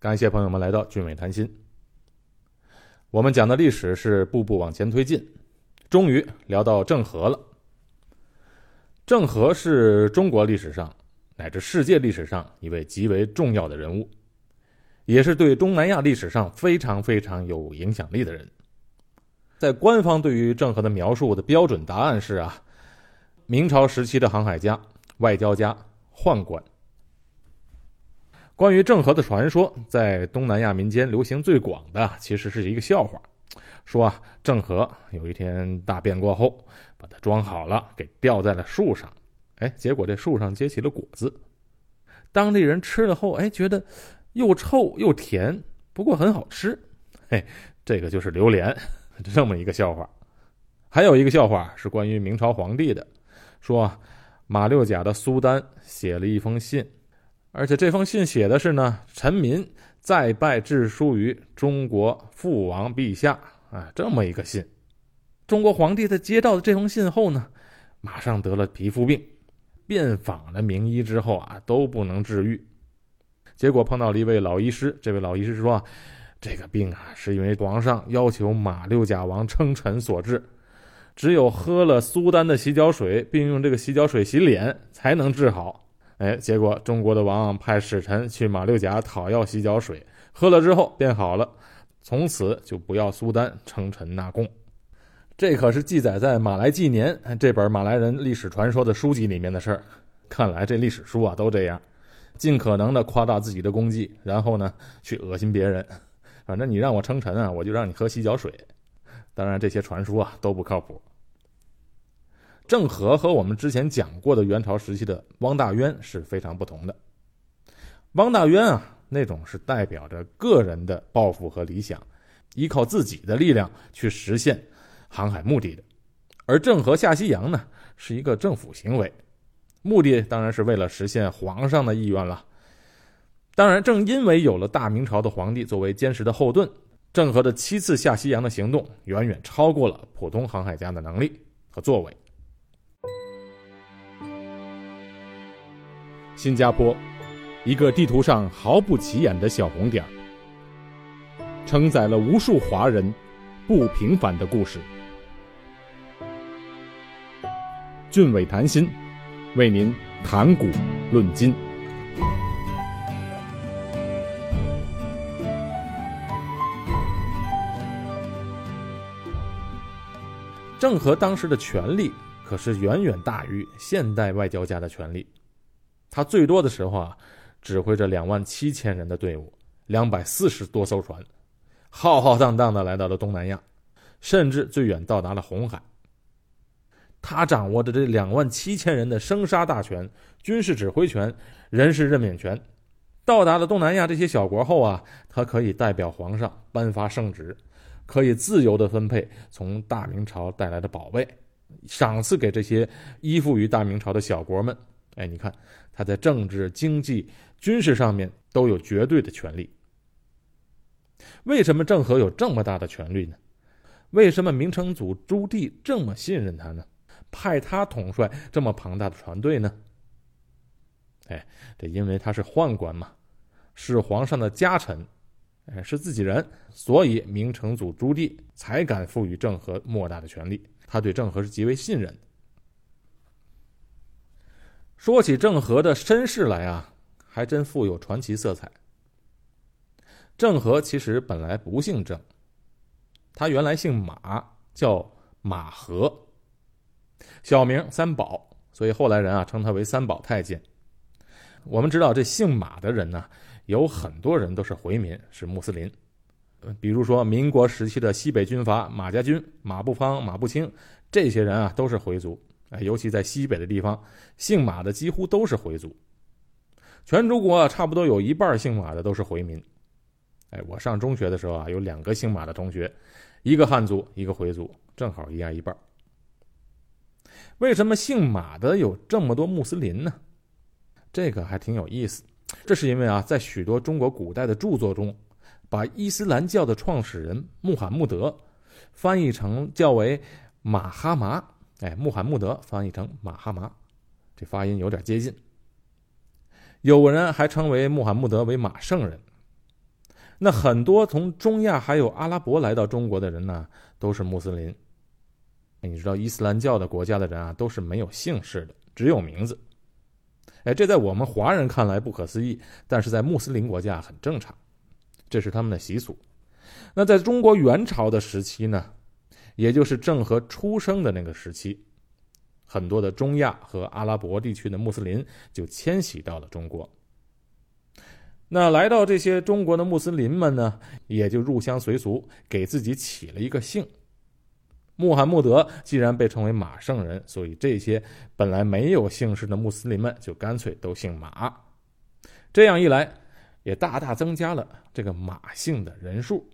感谢朋友们来到俊伟谈心。我们讲的历史是步步往前推进，终于聊到郑和了。郑和是中国历史上乃至世界历史上一位极为重要的人物，也是对东南亚历史上非常非常有影响力的人。在官方对于郑和的描述的标准答案是啊，明朝时期的航海家、外交家、宦官。关于郑和的传说，在东南亚民间流行最广的，其实是一个笑话。说啊，郑和有一天大便过后，把它装好了，给吊在了树上。哎，结果这树上结起了果子。当地人吃了后，哎，觉得又臭又甜，不过很好吃。嘿，这个就是榴莲，这么一个笑话。还有一个笑话是关于明朝皇帝的，说马六甲的苏丹写了一封信。而且这封信写的是呢，臣民再拜致书于中国父王陛下啊，这么一个信。中国皇帝在接到的这封信后呢，马上得了皮肤病，遍访了名医之后啊，都不能治愈。结果碰到了一位老医师，这位老医师说，这个病啊，是因为皇上要求马六甲王称臣所致，只有喝了苏丹的洗脚水，并用这个洗脚水洗脸，才能治好。哎，结果中国的王派使臣去马六甲讨要洗脚水，喝了之后变好了，从此就不要苏丹称臣纳贡。这可是记载在《马来纪年》这本马来人历史传说的书籍里面的事儿。看来这历史书啊都这样，尽可能的夸大自己的功绩，然后呢去恶心别人。反正你让我称臣啊，我就让你喝洗脚水。当然这些传说啊都不靠谱。郑和和我们之前讲过的元朝时期的汪大渊是非常不同的。汪大渊啊，那种是代表着个人的抱负和理想，依靠自己的力量去实现航海目的的；而郑和下西洋呢，是一个政府行为，目的当然是为了实现皇上的意愿了。当然，正因为有了大明朝的皇帝作为坚实的后盾，郑和的七次下西洋的行动远远超过了普通航海家的能力和作为。新加坡，一个地图上毫不起眼的小红点儿承载了无数华人不平凡的故事。俊伟谈心，为您谈古论今。郑和当时的权力可是远远大于现代外交家的权力。他最多的时候啊，指挥着两万七千人的队伍，两百四十多艘船，浩浩荡荡的来到了东南亚，甚至最远到达了红海。他掌握着这两万七千人的生杀大权、军事指挥权、人事任免权。到达了东南亚这些小国后啊，他可以代表皇上颁发圣旨，可以自由的分配从大明朝带来的宝贝，赏赐给这些依附于大明朝的小国们。哎，你看。他在政治、经济、军事上面都有绝对的权利。为什么郑和有这么大的权力呢？为什么明成祖朱棣这么信任他呢？派他统帅这么庞大的船队呢？哎，这因为他是宦官嘛，是皇上的家臣，哎，是自己人，所以明成祖朱棣才敢赋予郑和莫大的权力。他对郑和是极为信任的。说起郑和的身世来啊，还真富有传奇色彩。郑和其实本来不姓郑，他原来姓马，叫马和，小名三宝，所以后来人啊称他为三宝太监。我们知道这姓马的人呢，有很多人都是回民，是穆斯林，比如说民国时期的西北军阀马家军、马步芳、马步青，这些人啊都是回族。哎，尤其在西北的地方，姓马的几乎都是回族。全中国差不多有一半姓马的都是回民。哎，我上中学的时候啊，有两个姓马的同学，一个汉族，一个回族，正好一样一半。为什么姓马的有这么多穆斯林呢？这个还挺有意思。这是因为啊，在许多中国古代的著作中，把伊斯兰教的创始人穆罕默德翻译成叫为马哈麻。哎，穆罕默德翻译成马哈麻，这发音有点接近。有人还称为穆罕默德为马圣人。那很多从中亚还有阿拉伯来到中国的人呢，都是穆斯林。你知道伊斯兰教的国家的人啊，都是没有姓氏的，只有名字。哎，这在我们华人看来不可思议，但是在穆斯林国家很正常，这是他们的习俗。那在中国元朝的时期呢，也就是郑和出生的那个时期，很多的中亚和阿拉伯地区的穆斯林就迁徙到了中国。那来到这些中国的穆斯林们呢，也就入乡随俗，给自己起了一个姓。穆罕默德既然被称为马圣人，所以这些本来没有姓氏的穆斯林们就干脆都姓马。这样一来，也大大增加了这个马姓的人数。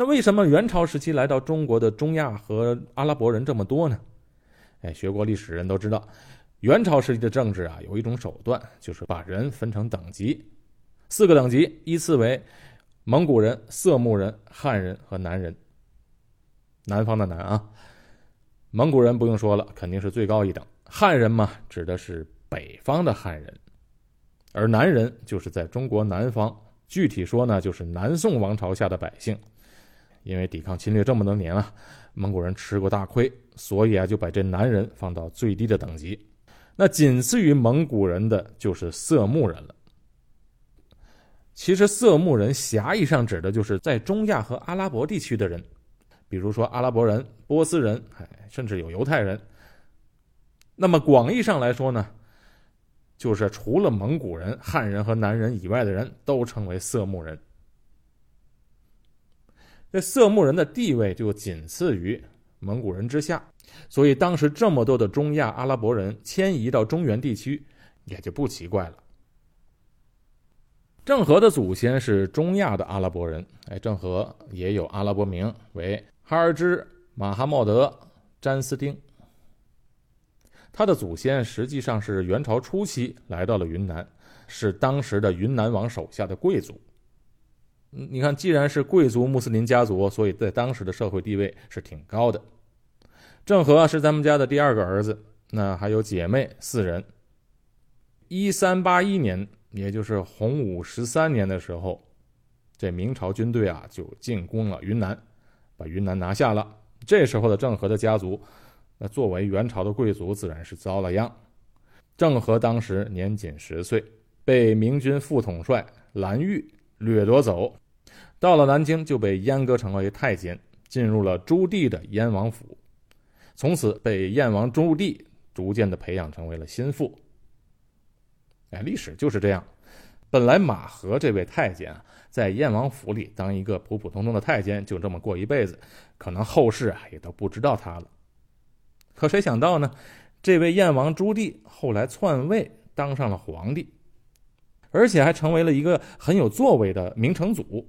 那为什么元朝时期来到中国的中亚和阿拉伯人这么多呢？哎，学过历史人都知道，元朝时期的政治啊，有一种手段，就是把人分成等级，四个等级，依次为。蒙古人、色目人、汉人和南人，南方的南啊。蒙古人不用说了，肯定是最高一等。汉人嘛，指的是北方的汉人，而南人就是在中国南方，具体说呢，就是南宋王朝下的百姓。因为抵抗侵略这么多年啊，蒙古人吃过大亏，所以啊，就把这南人放到最低的等级。那仅次于蒙古人的就是色目人了。其实色目人狭义上指的就是在中亚和阿拉伯地区的人，比如说阿拉伯人、波斯人，哎，甚至有犹太人。那么广义上来说呢，就是除了蒙古人、汉人和南人以外的人都称为色目人。这色目人的地位就仅次于蒙古人之下，所以当时这么多的中亚阿拉伯人迁移到中原地区，也就不奇怪了。郑和的祖先是中亚的阿拉伯人，哎，郑和也有阿拉伯名为哈尔芝马哈茂德詹斯丁。他的祖先实际上是元朝初期来到了云南，是当时的云南王手下的贵族。你看，既然是贵族穆斯林家族，所以在当时的社会地位是挺高的。郑和是咱们家的第二个儿子，那还有姐妹四人。一三八一年。也就是洪武十三年的时候，这明朝军队啊就进攻了云南，把云南拿下了。这时候的郑和的家族，那作为元朝的贵族，自然是遭了殃。郑和当时年仅十岁，被明军副统帅蓝玉掠夺走，到了南京就被阉割成为太监，进入了朱棣的燕王府，从此被燕王朱棣逐渐的培养成为了心腹。哎，历史就是这样。本来马和这位太监啊，在燕王府里当一个普普通通的太监，就这么过一辈子，可能后世啊也都不知道他了。可谁想到呢？这位燕王朱棣后来篡位，当上了皇帝，而且还成为了一个很有作为的明成祖。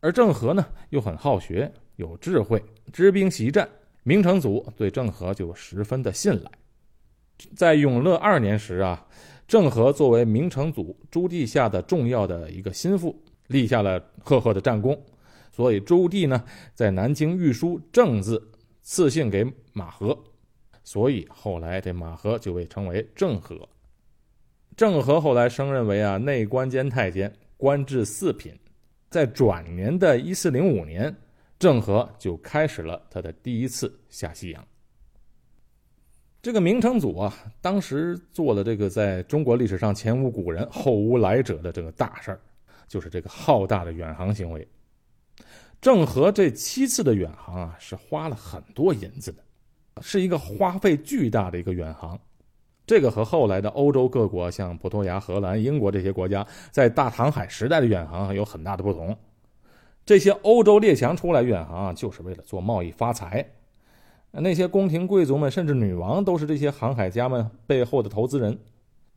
而郑和呢，又很好学，有智慧，知兵习战，明成祖对郑和就十分的信赖。在永乐二年时啊。郑和作为明成祖朱棣下的重要的一个心腹，立下了赫赫的战功，所以朱棣呢在南京御书“郑”字，赐姓给马和，所以后来这马和就被称为郑和。郑和后来升任为啊内官监太监，官至四品。在转年的一四零五年，郑和就开始了他的第一次下西洋。这个明成祖啊，当时做了这个在中国历史上前无古人后无来者的这个大事儿，就是这个浩大的远航行为。郑和这七次的远航啊，是花了很多银子的，是一个花费巨大的一个远航。这个和后来的欧洲各国，像葡萄牙、荷兰、英国这些国家在大航海时代的远航有很大的不同。这些欧洲列强出来远航啊，就是为了做贸易发财。那些宫廷贵族们，甚至女王，都是这些航海家们背后的投资人。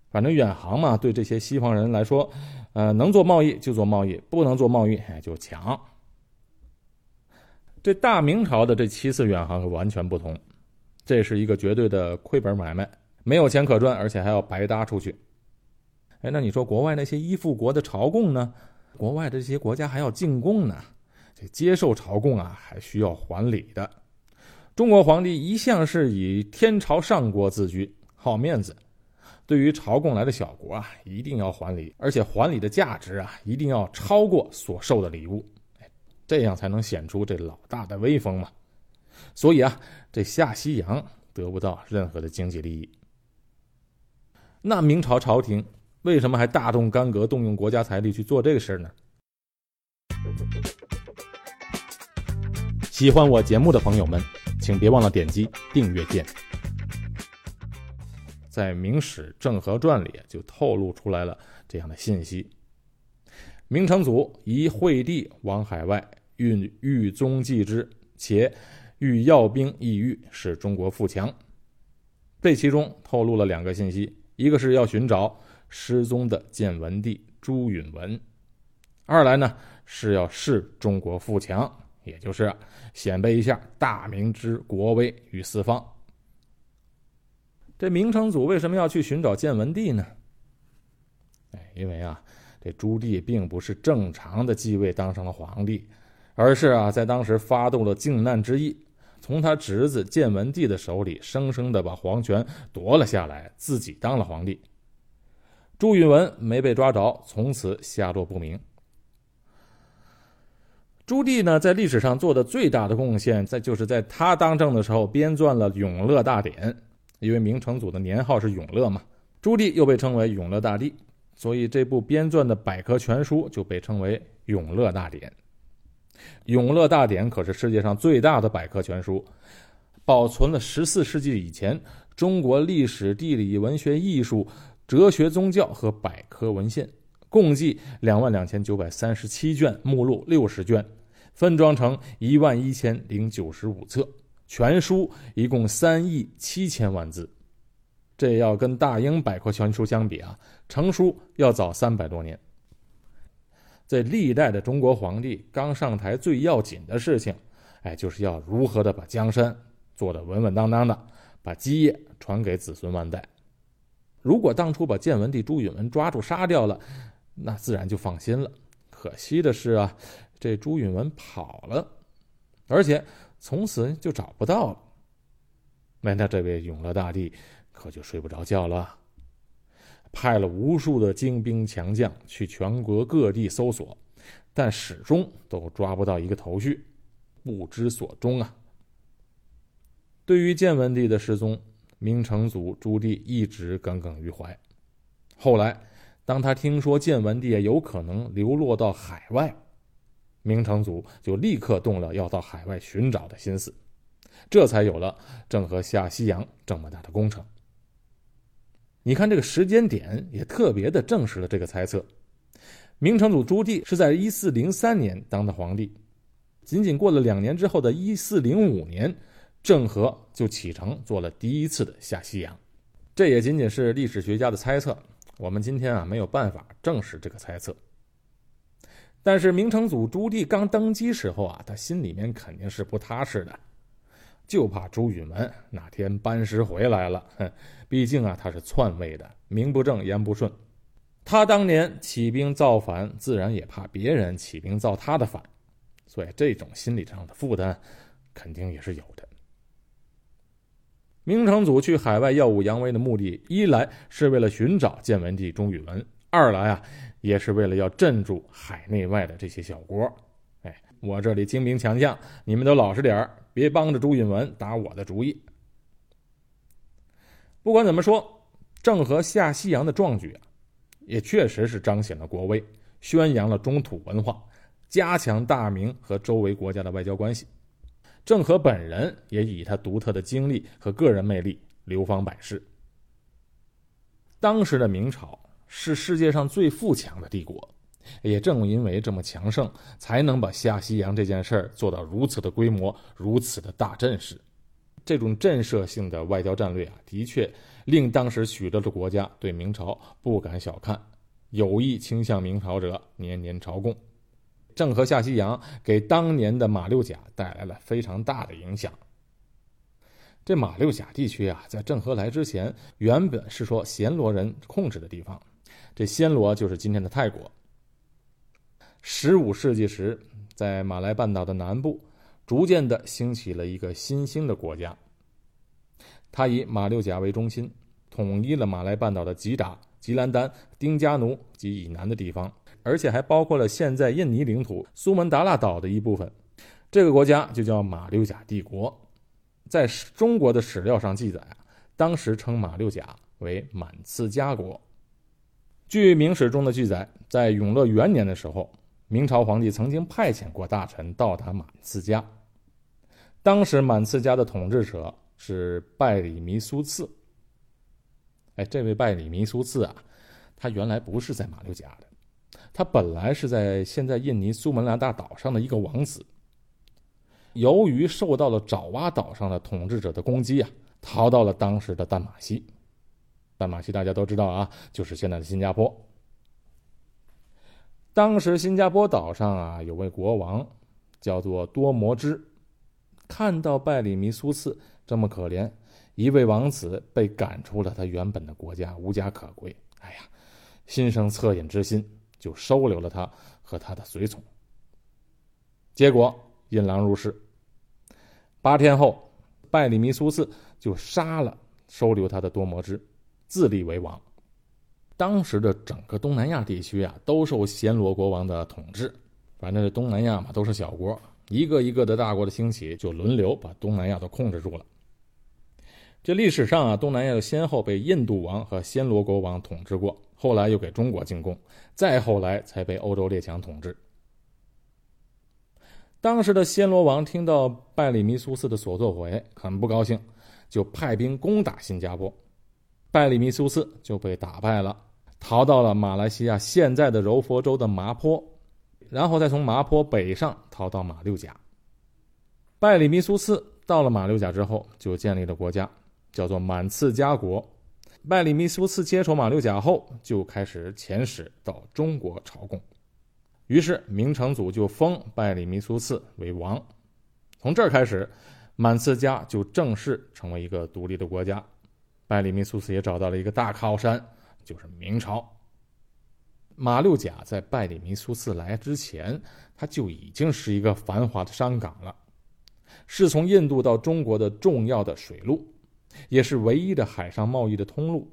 反正远航嘛，对这些西方人来说，呃，能做贸易就做贸易，不能做贸易就抢。这大明朝的这七次远航完全不同，这是一个绝对的亏本买卖，没有钱可赚，而且还要白搭出去。哎，那你说国外那些依附国的朝贡呢？国外的这些国家还要进贡呢，这接受朝贡啊，还需要还礼的。中国皇帝一向是以天朝上国自居，好面子，对于朝贡来的小国啊，一定要还礼，而且还礼的价值啊，一定要超过所受的礼物，这样才能显出这老大的威风嘛。所以啊，这下西洋得不到任何的经济利益。那明朝朝廷为什么还大动干戈，动用国家财力去做这个事儿呢？喜欢我节目的朋友们，请别忘了点击订阅键。在《明史郑和传》里就透露出来了这样的信息：明成祖以惠帝往海外运狱宗继之，且欲要兵抑郁，使中国富强。这其中透露了两个信息：一个是要寻找失踪的建文帝朱允文；二来呢是要示中国富强。也就是显摆一下大明之国威与四方。这明成祖为什么要去寻找建文帝呢？哎，因为啊，这朱棣并不是正常的继位当上了皇帝，而是啊，在当时发动了靖难之役，从他侄子建文帝的手里生生的把皇权夺了下来，自己当了皇帝。朱允文没被抓着，从此下落不明。朱棣呢，在历史上做的最大的贡献，在就是在他当政的时候编撰了《永乐大典》，因为明成祖的年号是永乐嘛，朱棣又被称为永乐大帝，所以这部编撰的百科全书就被称为《永乐大典》。《永乐大典》可是世界上最大的百科全书，保存了十四世纪以前中国历史、地理、文学、艺术、哲学、宗教和百科文献，共计两万两千九百三十七卷，目录六十卷。分装成一万一千零九十五册，全书一共三亿七千万字，这要跟大英百科全书相比啊，成书要早三百多年。在历代的中国皇帝刚上台，最要紧的事情，哎，就是要如何的把江山做得稳稳当当的，把基业传给子孙万代。如果当初把建文帝朱允文抓住杀掉了，那自然就放心了。可惜的是啊。这朱允文跑了，而且从此就找不到了。那那这位永乐大帝可就睡不着觉了，派了无数的精兵强将去全国各地搜索，但始终都抓不到一个头绪，不知所终啊。对于建文帝的失踪，明成祖朱棣一直耿耿于怀。后来，当他听说建文帝有可能流落到海外，明成祖就立刻动了要到海外寻找的心思，这才有了郑和下西洋这么大的工程。你看这个时间点也特别的证实了这个猜测。明成祖朱棣是在一四零三年当的皇帝，仅仅过了两年之后的一四零五年，郑和就启程做了第一次的下西洋。这也仅仅是历史学家的猜测，我们今天啊没有办法证实这个猜测。但是明成祖朱棣刚登基时候啊，他心里面肯定是不踏实的，就怕朱允文哪天班师回来了。哼，毕竟啊他是篡位的，名不正言不顺。他当年起兵造反，自然也怕别人起兵造他的反，所以这种心理上的负担肯定也是有的。明成祖去海外耀武扬威的目的，一来是为了寻找建文帝朱允文，二来啊。也是为了要镇住海内外的这些小国，哎，我这里精兵强将，你们都老实点儿，别帮着朱允文打我的主意。不管怎么说，郑和下西洋的壮举啊，也确实是彰显了国威，宣扬了中土文化，加强大明和周围国家的外交关系。郑和本人也以他独特的经历和个人魅力流芳百世。当时的明朝。是世界上最富强的帝国，也正因为这么强盛，才能把下西洋这件事儿做到如此的规模、如此的大阵势。这种震慑性的外交战略啊，的确令当时许多的国家对明朝不敢小看，有意倾向明朝者年年朝贡。郑和下西洋给当年的马六甲带来了非常大的影响。这马六甲地区啊，在郑和来之前，原本是说暹罗人控制的地方。这暹罗就是今天的泰国。十五世纪时，在马来半岛的南部，逐渐的兴起了一个新兴的国家。它以马六甲为中心，统一了马来半岛的吉达、吉兰丹、丁加奴及以南的地方，而且还包括了现在印尼领土苏门答腊岛的一部分。这个国家就叫马六甲帝国。在中国的史料上记载啊，当时称马六甲为满次加国。据明史中的记载，在永乐元年的时候，明朝皇帝曾经派遣过大臣到达满次家。当时满次家的统治者是拜里弥苏次。哎，这位拜里弥苏次啊，他原来不是在马六甲的，他本来是在现在印尼苏门答腊岛上的一个王子。由于受到了爪哇岛上的统治者的攻击啊，逃到了当时的淡马锡。淡马锡大家都知道啊，就是现在的新加坡。当时新加坡岛上啊，有位国王叫做多摩之，看到拜里弥苏次这么可怜，一位王子被赶出了他原本的国家，无家可归。哎呀，心生恻隐之心，就收留了他和他的随从。结果引狼入室。八天后，拜里弥苏次就杀了收留他的多摩之，自立为王。当时的整个东南亚地区啊，都受暹罗国王的统治。反正这东南亚嘛，都是小国，一个一个的大国的兴起，就轮流把东南亚都控制住了。这历史上啊，东南亚先后被印度王和暹罗国王统治过，后来又给中国进贡，再后来才被欧洲列强统治。当时的暹罗王听到拜里弥苏斯的所作所为，很不高兴，就派兵攻打新加坡，拜里弥苏斯就被打败了。逃到了马来西亚现在的柔佛州的麻坡，然后再从麻坡北上逃到马六甲。拜里弥苏斯到了马六甲之后，就建立了国家，叫做满次家国。拜里弥苏斯接手马六甲后，就开始遣使到中国朝贡，于是明成祖就封拜里弥苏次为王。从这儿开始，满次家就正式成为一个独立的国家。拜里弥苏斯也找到了一个大靠山。就是明朝。马六甲在拜里弥苏次来之前，它就已经是一个繁华的商港了，是从印度到中国的重要的水路，也是唯一的海上贸易的通路。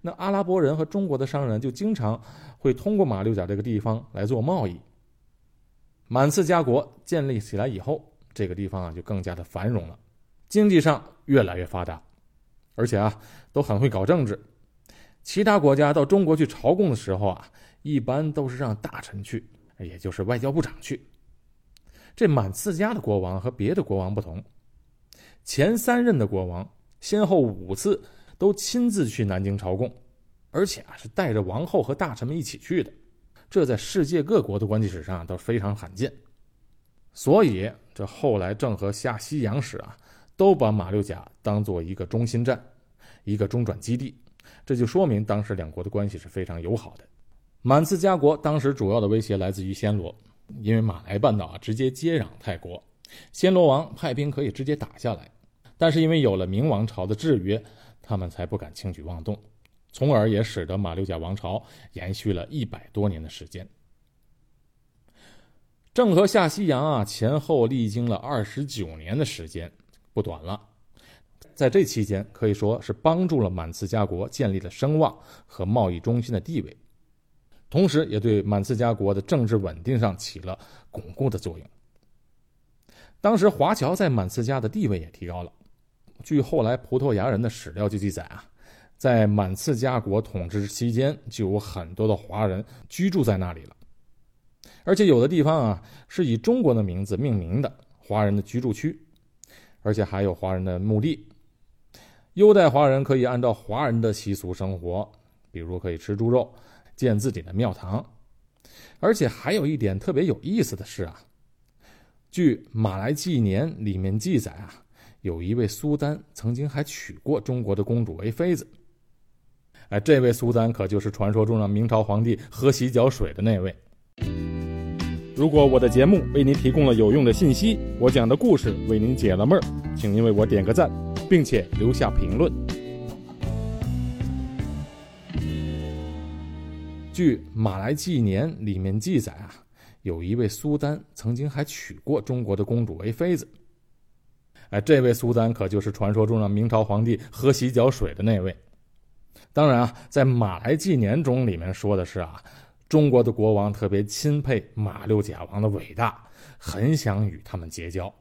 那阿拉伯人和中国的商人就经常会通过马六甲这个地方来做贸易。满次家国建立起来以后，这个地方啊就更加的繁荣了，经济上越来越发达，而且啊都很会搞政治。其他国家到中国去朝贡的时候啊，一般都是让大臣去，也就是外交部长去。这满次家的国王和别的国王不同，前三任的国王先后五次都亲自去南京朝贡，而且啊是带着王后和大臣们一起去的，这在世界各国的关系史上都非常罕见。所以这后来郑和下西洋时啊，都把马六甲当做一个中心站，一个中转基地。这就说明当时两国的关系是非常友好的。满次家国当时主要的威胁来自于暹罗，因为马来半岛啊直接接壤泰国，暹罗王派兵可以直接打下来。但是因为有了明王朝的制约，他们才不敢轻举妄动，从而也使得马六甲王朝延续了一百多年的时间。郑和下西洋啊，前后历经了二十九年的时间，不短了。在这期间，可以说是帮助了满次家国建立了声望和贸易中心的地位，同时也对满次家国的政治稳定上起了巩固的作用。当时华侨在满次家的地位也提高了。据后来葡萄牙人的史料就记载啊，在满次家国统治期间，就有很多的华人居住在那里了，而且有的地方啊是以中国的名字命名的华人的居住区，而且还有华人的墓地。优待华人可以按照华人的习俗生活，比如可以吃猪肉、建自己的庙堂，而且还有一点特别有意思的是啊，据《马来纪年》里面记载啊，有一位苏丹曾经还娶过中国的公主为妃子。哎，这位苏丹可就是传说中的明朝皇帝喝洗脚水的那位。如果我的节目为您提供了有用的信息，我讲的故事为您解了闷儿，请您为我点个赞。并且留下评论。据《马来纪年》里面记载啊，有一位苏丹曾经还娶过中国的公主为妃子。哎，这位苏丹可就是传说中的明朝皇帝喝洗脚水的那位。当然啊，在《马来纪年》中里面说的是啊，中国的国王特别钦佩马六甲王的伟大，很想与他们结交，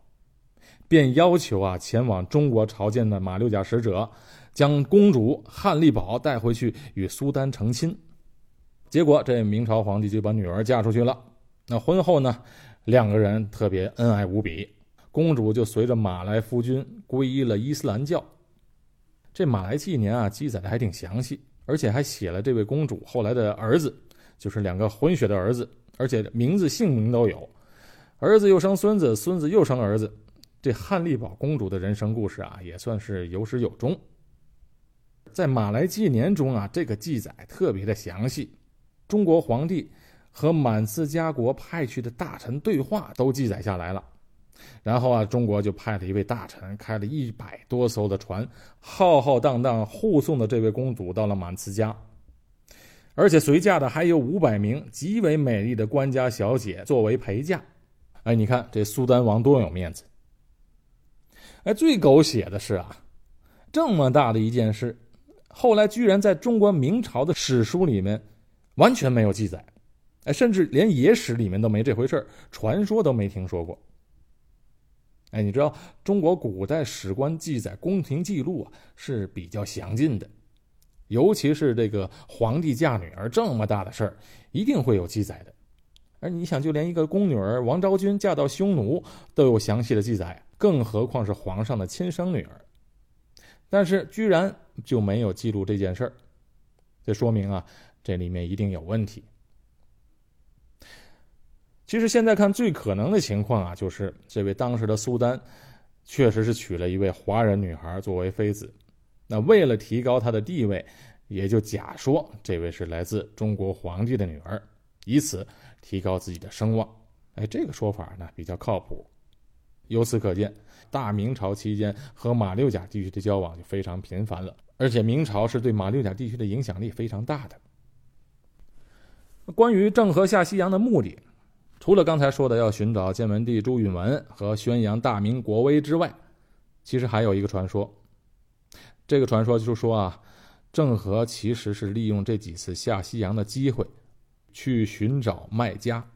便要求啊前往中国朝见的马六甲使者，将公主汉丽宝带回去与苏丹成亲。结果这明朝皇帝就把女儿嫁出去了。那婚后呢，两个人特别恩爱无比，公主就随着马来夫君皈依了伊斯兰教。这《马来纪年》啊，记载的还挺详细，而且还写了这位公主后来的儿子，就是两个混血的儿子，而且名字、姓名都有。儿子又生孙子，孙子又生儿子。这汉丽宝公主的人生故事啊，也算是有始有终。在《马来纪年》中啊，这个记载特别的详细，中国皇帝和满斯加国派去的大臣对话都记载下来了。然后啊，中国就派了一位大臣，开了一百多艘的船，浩浩荡荡护送的这位公主到了满慈家，而且随驾的还有五百名极为美丽的官家小姐作为陪嫁。哎，你看这苏丹王多有面子！哎，最狗血的是啊，这么大的一件事，后来居然在中国明朝的史书里面完全没有记载，哎，甚至连野史里面都没这回事传说都没听说过。哎，你知道中国古代史官记载宫廷记录啊是比较详尽的，尤其是这个皇帝嫁女儿这么大的事儿，一定会有记载的。而你想，就连一个宫女儿王昭君嫁到匈奴都有详细的记载，更何况是皇上的亲生女儿？但是居然就没有记录这件事儿，这说明啊，这里面一定有问题。其实现在看最可能的情况啊，就是这位当时的苏丹，确实是娶了一位华人女孩作为妃子。那为了提高她的地位，也就假说这位是来自中国皇帝的女儿，以此提高自己的声望。哎，这个说法呢比较靠谱。由此可见，大明朝期间和马六甲地区的交往就非常频繁了，而且明朝是对马六甲地区的影响力非常大的。关于郑和下西洋的目的。除了刚才说的要寻找建文帝朱允文和宣扬大明国威之外，其实还有一个传说。这个传说就是说啊，郑和其实是利用这几次下西洋的机会，去寻找麦家，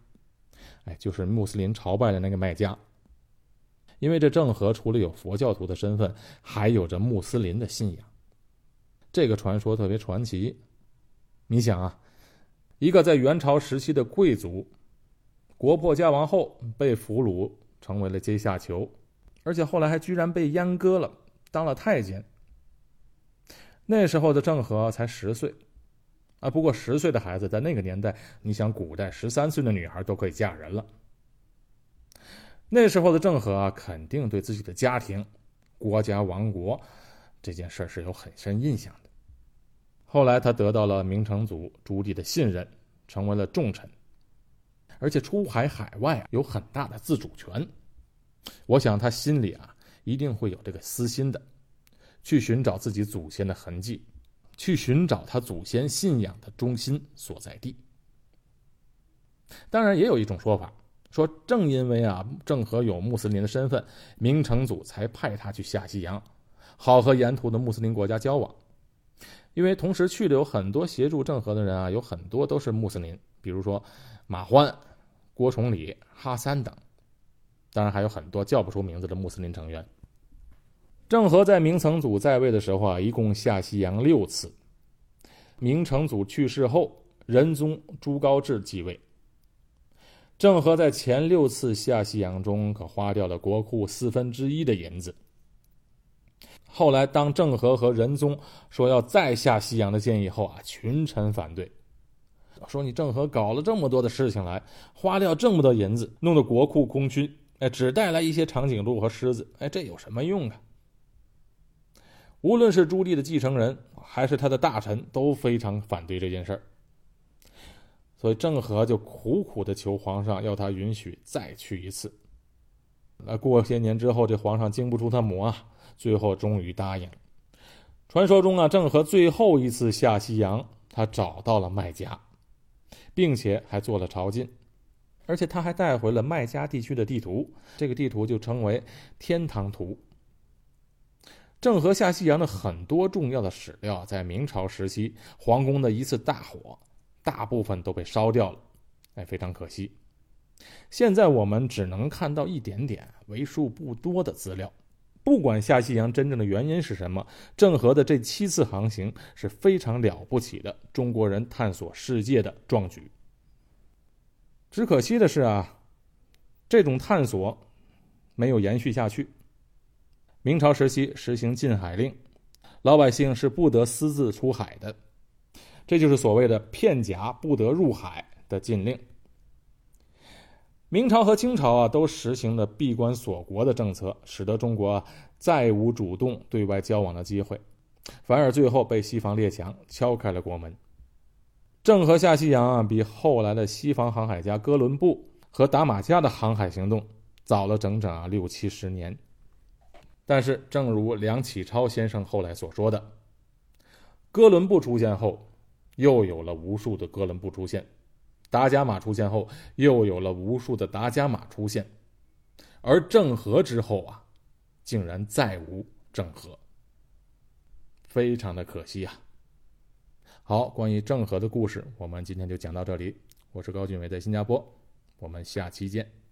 哎，就是穆斯林朝拜的那个麦家。因为这郑和除了有佛教徒的身份，还有着穆斯林的信仰。这个传说特别传奇。你想啊，一个在元朝时期的贵族。国破家亡后被俘虏，成为了阶下囚，而且后来还居然被阉割了，当了太监。那时候的郑和才十岁，啊，不过十岁的孩子在那个年代，你想古代十三岁的女孩都可以嫁人了。那时候的郑和啊，肯定对自己的家庭、国家亡国这件事是有很深印象的。后来他得到了明成祖朱棣的信任，成为了重臣。而且出海海外，有很大的自主权。我想他心里啊，一定会有这个私心的，去寻找自己祖先的痕迹，去寻找他祖先信仰的中心所在地。当然，也有一种说法，说正因为啊，郑和有穆斯林的身份，明成祖才派他去下西洋，好和沿途的穆斯林国家交往。因为同时去的有很多协助郑和的人啊，有很多都是穆斯林，比如说马欢。郭崇礼、哈三等，当然还有很多叫不出名字的穆斯林成员。郑和在明成祖在位的时候啊，一共下西洋六次。明成祖去世后，仁宗朱高炽继位。郑和在前六次下西洋中，可花掉了国库四分之一的银子。后来，当郑和和仁宗说要再下西洋的建议后啊，群臣反对。说你郑和搞了这么多的事情来，花掉这么多银子，弄得国库空虚，哎，只带来一些长颈鹿和狮子，哎，这有什么用啊？无论是朱棣的继承人，还是他的大臣，都非常反对这件事儿。所以郑和就苦苦的求皇上，要他允许再去一次。那过些年之后，这皇上经不住他磨啊，最后终于答应了。传说中啊，郑和最后一次下西洋，他找到了麦加。并且还做了朝觐，而且他还带回了麦加地区的地图，这个地图就称为“天堂图”。郑和下西洋的很多重要的史料，在明朝时期皇宫的一次大火，大部分都被烧掉了，哎，非常可惜。现在我们只能看到一点点为数不多的资料。不管下西洋真正的原因是什么，郑和的这七次航行是非常了不起的中国人探索世界的壮举。只可惜的是啊，这种探索没有延续下去。明朝时期实行禁海令，老百姓是不得私自出海的，这就是所谓的“片甲不得入海”的禁令。明朝和清朝啊，都实行了闭关锁国的政策，使得中国再无主动对外交往的机会，反而最后被西方列强敲开了国门。郑和下西洋啊，比后来的西方航海家哥伦布和达马加的航海行动早了整整啊六七十年。但是，正如梁启超先生后来所说的，哥伦布出现后，又有了无数的哥伦布出现。达伽马出现后，又有了无数的达伽马出现，而郑和之后啊，竟然再无郑和，非常的可惜啊。好，关于郑和的故事，我们今天就讲到这里。我是高俊伟，在新加坡，我们下期见。